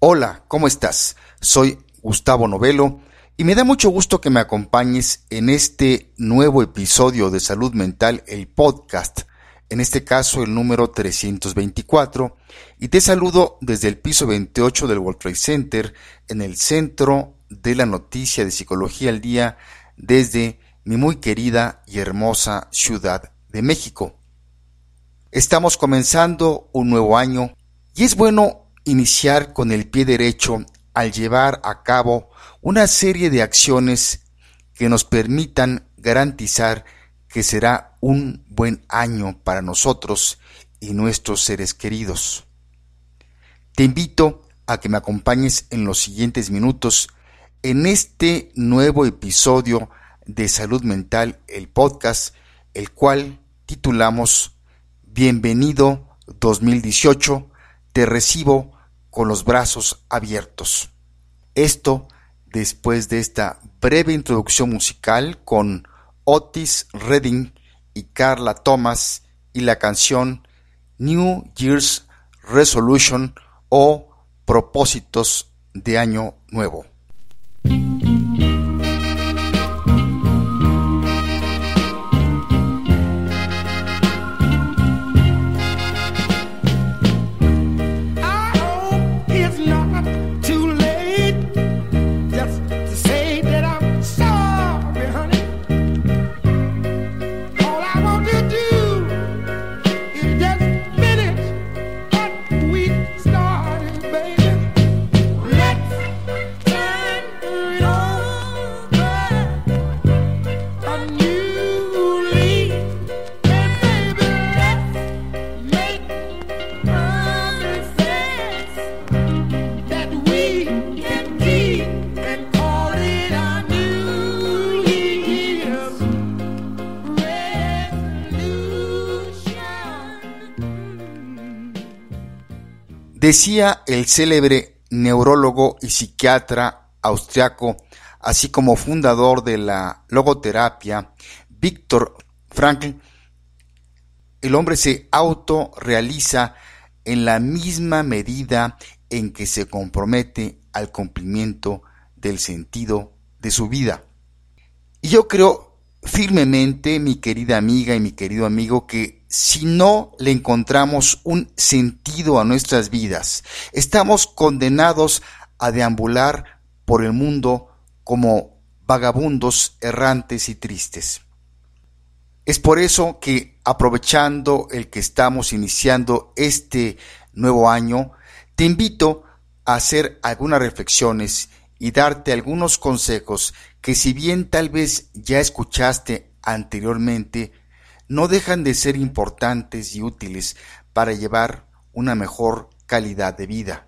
Hola, ¿cómo estás? Soy Gustavo Novelo y me da mucho gusto que me acompañes en este nuevo episodio de Salud Mental, el podcast, en este caso el número 324, y te saludo desde el piso 28 del World Center, en el centro de la noticia de Psicología al Día, desde mi muy querida y hermosa Ciudad de México. Estamos comenzando un nuevo año y es bueno iniciar con el pie derecho al llevar a cabo una serie de acciones que nos permitan garantizar que será un buen año para nosotros y nuestros seres queridos. Te invito a que me acompañes en los siguientes minutos en este nuevo episodio de Salud Mental, el podcast, el cual titulamos Bienvenido 2018, te recibo con los brazos abiertos. Esto después de esta breve introducción musical con Otis Redding y Carla Thomas y la canción New Year's Resolution o Propósitos de Año Nuevo. Decía el célebre neurólogo y psiquiatra austriaco, así como fundador de la logoterapia, Víctor Frankl, el hombre se autorrealiza en la misma medida en que se compromete al cumplimiento del sentido de su vida. Y yo creo firmemente, mi querida amiga y mi querido amigo, que si no le encontramos un sentido a nuestras vidas, estamos condenados a deambular por el mundo como vagabundos errantes y tristes. Es por eso que, aprovechando el que estamos iniciando este nuevo año, te invito a hacer algunas reflexiones y darte algunos consejos que si bien tal vez ya escuchaste anteriormente, no dejan de ser importantes y útiles para llevar una mejor calidad de vida.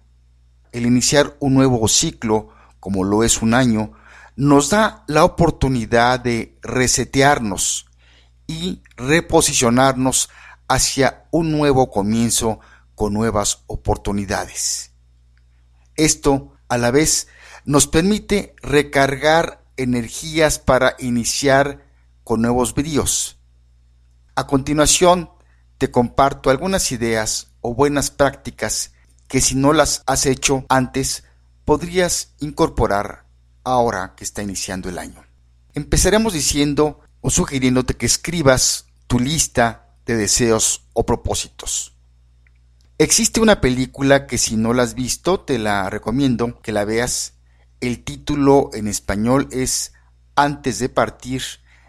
El iniciar un nuevo ciclo, como lo es un año, nos da la oportunidad de resetearnos y reposicionarnos hacia un nuevo comienzo con nuevas oportunidades. Esto, a la vez, nos permite recargar energías para iniciar con nuevos bríos a continuación, te comparto algunas ideas o buenas prácticas que si no las has hecho antes, podrías incorporar ahora que está iniciando el año. Empezaremos diciendo o sugiriéndote que escribas tu lista de deseos o propósitos. Existe una película que si no la has visto, te la recomiendo que la veas. El título en español es Antes de partir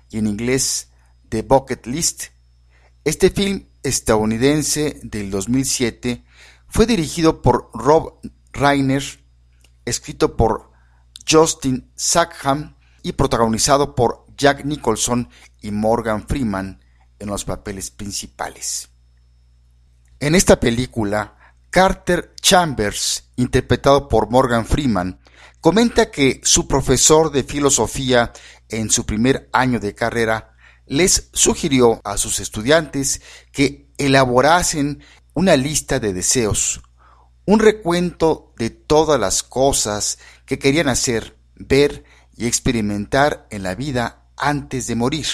y en inglés The Bucket List este film estadounidense del 2007 fue dirigido por Rob Reiner, escrito por Justin Sackham y protagonizado por Jack Nicholson y Morgan Freeman en los papeles principales. En esta película, Carter Chambers, interpretado por Morgan Freeman, comenta que su profesor de filosofía en su primer año de carrera les sugirió a sus estudiantes que elaborasen una lista de deseos, un recuento de todas las cosas que querían hacer, ver y experimentar en la vida antes de morir.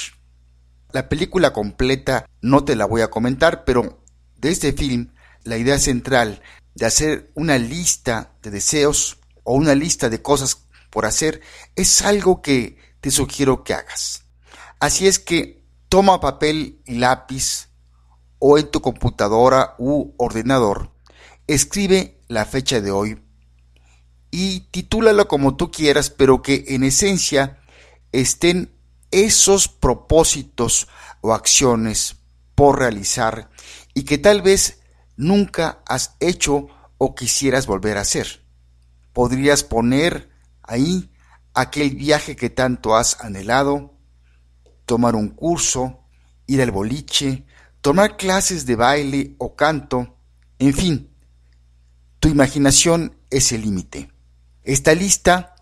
La película completa no te la voy a comentar, pero de este film la idea central de hacer una lista de deseos o una lista de cosas por hacer es algo que te sugiero que hagas. Así es que toma papel y lápiz o en tu computadora u ordenador, escribe la fecha de hoy y titúlalo como tú quieras, pero que en esencia estén esos propósitos o acciones por realizar y que tal vez nunca has hecho o quisieras volver a hacer. Podrías poner ahí aquel viaje que tanto has anhelado, tomar un curso, ir al boliche, tomar clases de baile o canto, en fin, tu imaginación es el límite. Esta lista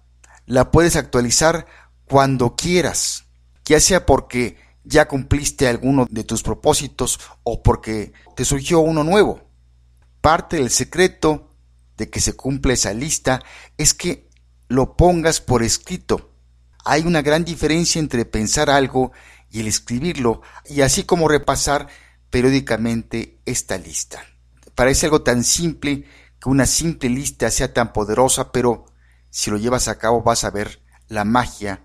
la puedes actualizar cuando quieras, ya sea porque ya cumpliste alguno de tus propósitos o porque te surgió uno nuevo. Parte del secreto de que se cumple esa lista es que lo pongas por escrito. Hay una gran diferencia entre pensar algo y el escribirlo, y así como repasar periódicamente esta lista. Parece algo tan simple que una simple lista sea tan poderosa, pero si lo llevas a cabo vas a ver la magia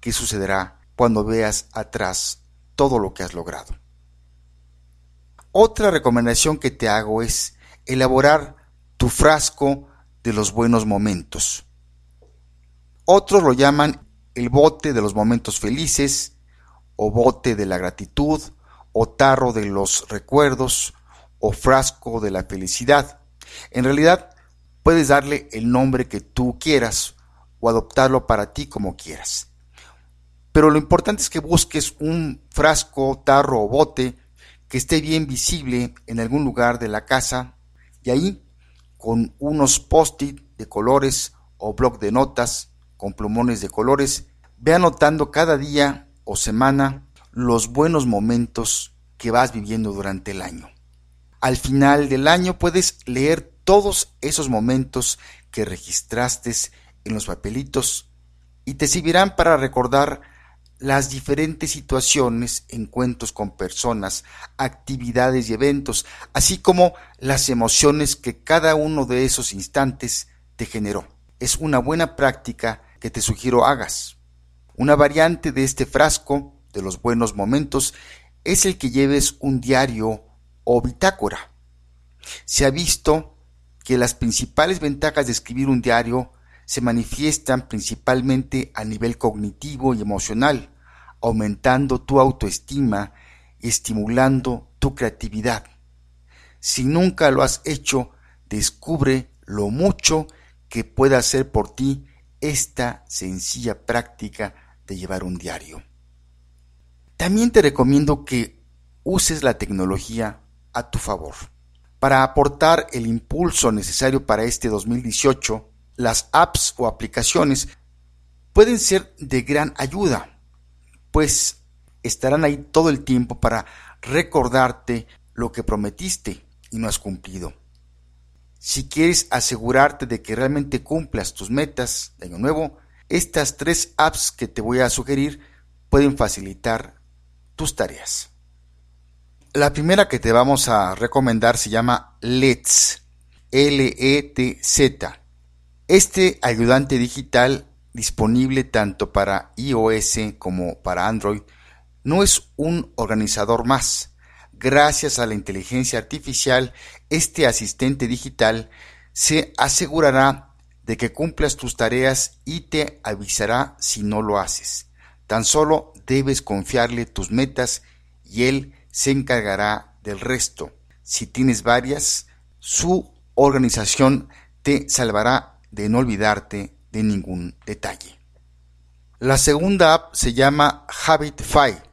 que sucederá cuando veas atrás todo lo que has logrado. Otra recomendación que te hago es elaborar tu frasco de los buenos momentos. Otros lo llaman el bote de los momentos felices, o bote de la gratitud, o tarro de los recuerdos, o frasco de la felicidad. En realidad, puedes darle el nombre que tú quieras o adoptarlo para ti como quieras. Pero lo importante es que busques un frasco, tarro o bote que esté bien visible en algún lugar de la casa y ahí, con unos post-it de colores o bloc de notas con plumones de colores, ve anotando cada día o semana los buenos momentos que vas viviendo durante el año. Al final del año puedes leer todos esos momentos que registraste en los papelitos y te servirán para recordar las diferentes situaciones, encuentros con personas, actividades y eventos, así como las emociones que cada uno de esos instantes te generó. Es una buena práctica que te sugiero hagas. Una variante de este frasco de los buenos momentos es el que lleves un diario o bitácora. Se ha visto que las principales ventajas de escribir un diario se manifiestan principalmente a nivel cognitivo y emocional, aumentando tu autoestima, estimulando tu creatividad. Si nunca lo has hecho, descubre lo mucho que puede hacer por ti esta sencilla práctica de llevar un diario. También te recomiendo que uses la tecnología a tu favor. Para aportar el impulso necesario para este 2018, las apps o aplicaciones pueden ser de gran ayuda, pues estarán ahí todo el tiempo para recordarte lo que prometiste y no has cumplido. Si quieres asegurarte de que realmente cumplas tus metas de año nuevo, estas tres apps que te voy a sugerir pueden facilitar tus tareas. La primera que te vamos a recomendar se llama Let's, L-E-T-Z. Este ayudante digital disponible tanto para iOS como para Android no es un organizador más. Gracias a la inteligencia artificial, este asistente digital se asegurará de que cumplas tus tareas y te avisará si no lo haces. Tan solo debes confiarle tus metas y él se encargará del resto. Si tienes varias, su organización te salvará de no olvidarte de ningún detalle. La segunda app se llama Habitify.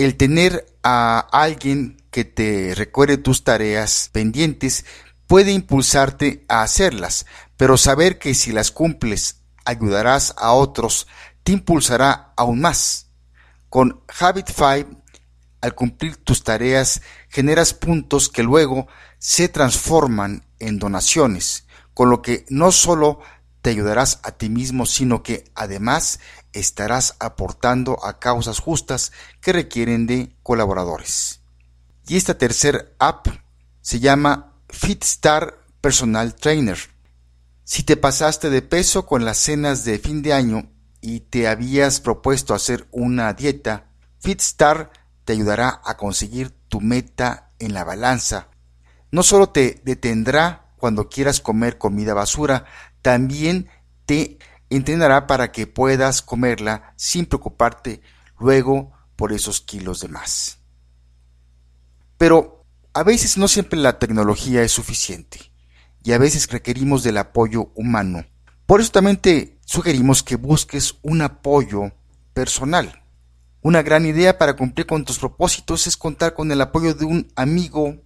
El tener a alguien que te recuerde tus tareas pendientes puede impulsarte a hacerlas, pero saber que si las cumples ayudarás a otros te impulsará aún más. Con Habitify, al cumplir tus tareas, generas puntos que luego se transforman en donaciones con lo que no solo te ayudarás a ti mismo, sino que además estarás aportando a causas justas que requieren de colaboradores. Y esta tercer app se llama FitStar Personal Trainer. Si te pasaste de peso con las cenas de fin de año y te habías propuesto hacer una dieta, FitStar te ayudará a conseguir tu meta en la balanza. No solo te detendrá cuando quieras comer comida basura, también te entrenará para que puedas comerla sin preocuparte luego por esos kilos de más. Pero a veces no siempre la tecnología es suficiente y a veces requerimos del apoyo humano. Por eso también te sugerimos que busques un apoyo personal. Una gran idea para cumplir con tus propósitos es contar con el apoyo de un amigo,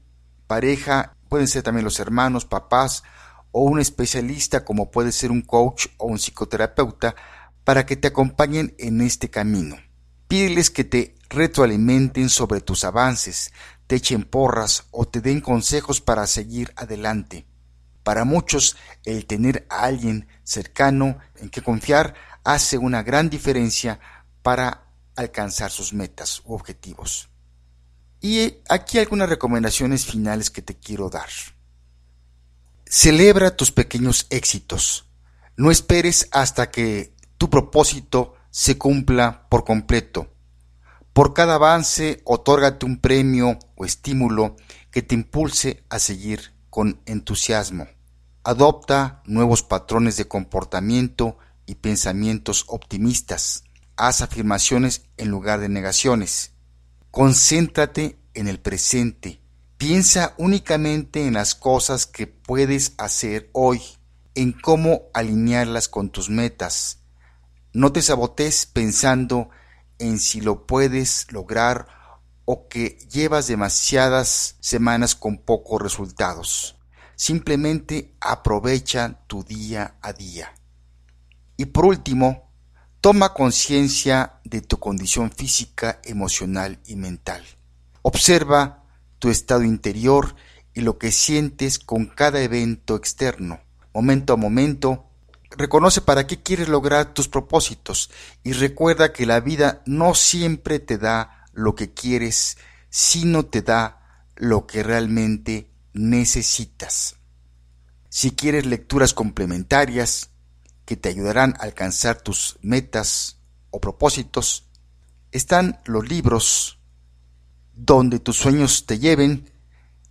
pareja, pueden ser también los hermanos, papás o un especialista como puede ser un coach o un psicoterapeuta para que te acompañen en este camino. Pídeles que te retroalimenten sobre tus avances, te echen porras o te den consejos para seguir adelante. Para muchos, el tener a alguien cercano en que confiar hace una gran diferencia para alcanzar sus metas u objetivos. Y aquí algunas recomendaciones finales que te quiero dar. Celebra tus pequeños éxitos. No esperes hasta que tu propósito se cumpla por completo. Por cada avance, otórgate un premio o estímulo que te impulse a seguir con entusiasmo. Adopta nuevos patrones de comportamiento y pensamientos optimistas. Haz afirmaciones en lugar de negaciones. Concéntrate en el presente. Piensa únicamente en las cosas que puedes hacer hoy, en cómo alinearlas con tus metas. No te sabotes pensando en si lo puedes lograr o que llevas demasiadas semanas con pocos resultados. Simplemente aprovecha tu día a día. Y por último, toma conciencia de tu condición física, emocional y mental. Observa tu estado interior y lo que sientes con cada evento externo. Momento a momento, Reconoce para qué quieres lograr tus propósitos y recuerda que la vida no siempre te da lo que quieres, sino te da lo que realmente necesitas. Si quieres lecturas complementarias que te ayudarán a alcanzar tus metas o propósitos, están los libros Donde tus sueños te lleven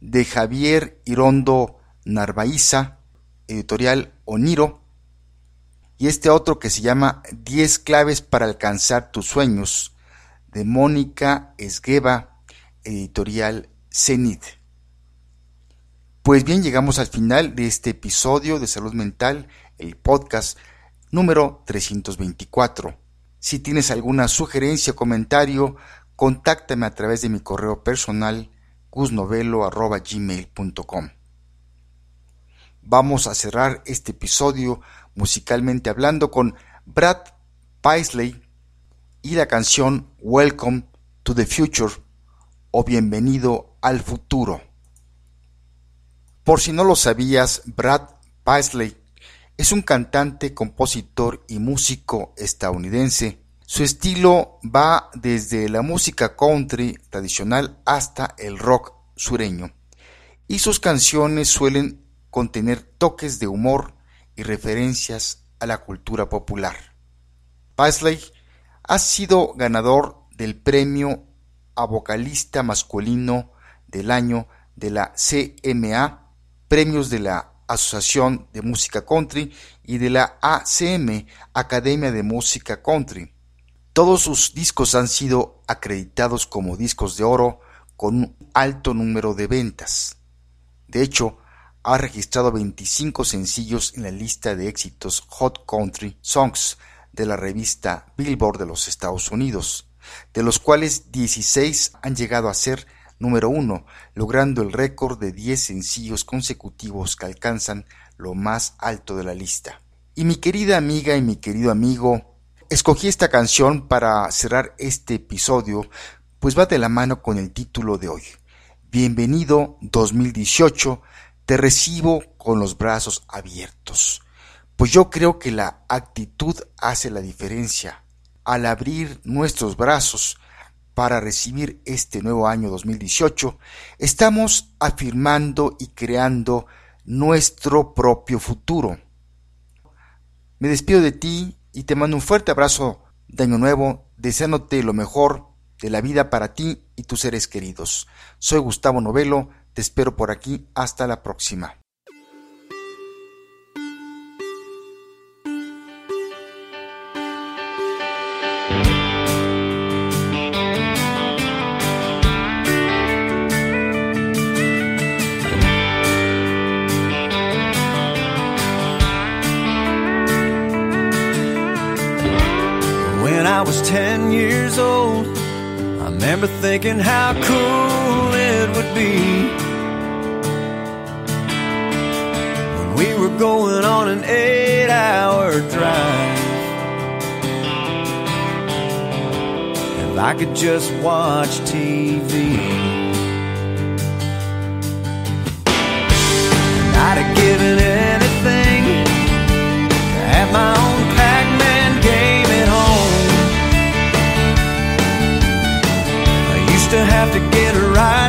de Javier Irondo Narvaiza, editorial Oniro, y este otro que se llama 10 claves para alcanzar tus sueños, de Mónica Esgueva, editorial Cenit. Pues bien, llegamos al final de este episodio de Salud Mental, el podcast número 324. Si tienes alguna sugerencia o comentario, contáctame a través de mi correo personal gusnovelo.gmail.com. Vamos a cerrar este episodio musicalmente hablando con Brad Paisley y la canción Welcome to the Future o Bienvenido al Futuro. Por si no lo sabías, Brad Paisley es un cantante, compositor y músico estadounidense. Su estilo va desde la música country tradicional hasta el rock sureño, y sus canciones suelen contener toques de humor, y referencias a la cultura popular. Paisley ha sido ganador del premio a vocalista masculino del año de la CMA, premios de la Asociación de Música Country y de la ACM, Academia de Música Country. Todos sus discos han sido acreditados como discos de oro con un alto número de ventas. De hecho, ha registrado 25 sencillos en la lista de éxitos Hot Country Songs de la revista Billboard de los Estados Unidos, de los cuales 16 han llegado a ser número uno, logrando el récord de 10 sencillos consecutivos que alcanzan lo más alto de la lista. Y mi querida amiga y mi querido amigo, escogí esta canción para cerrar este episodio, pues va de la mano con el título de hoy. Bienvenido 2018 te recibo con los brazos abiertos, pues yo creo que la actitud hace la diferencia. Al abrir nuestros brazos, para recibir este nuevo año 2018, estamos afirmando y creando nuestro propio futuro. Me despido de ti y te mando un fuerte abrazo de año nuevo, deseándote lo mejor de la vida para ti y tus seres queridos. Soy Gustavo Novelo, te espero por aquí, hasta la próxima. years old, I remember thinking how cool it would be when we were going on an eight hour drive. If I could just watch TV. I'd have given anything to have my own to have to get her right.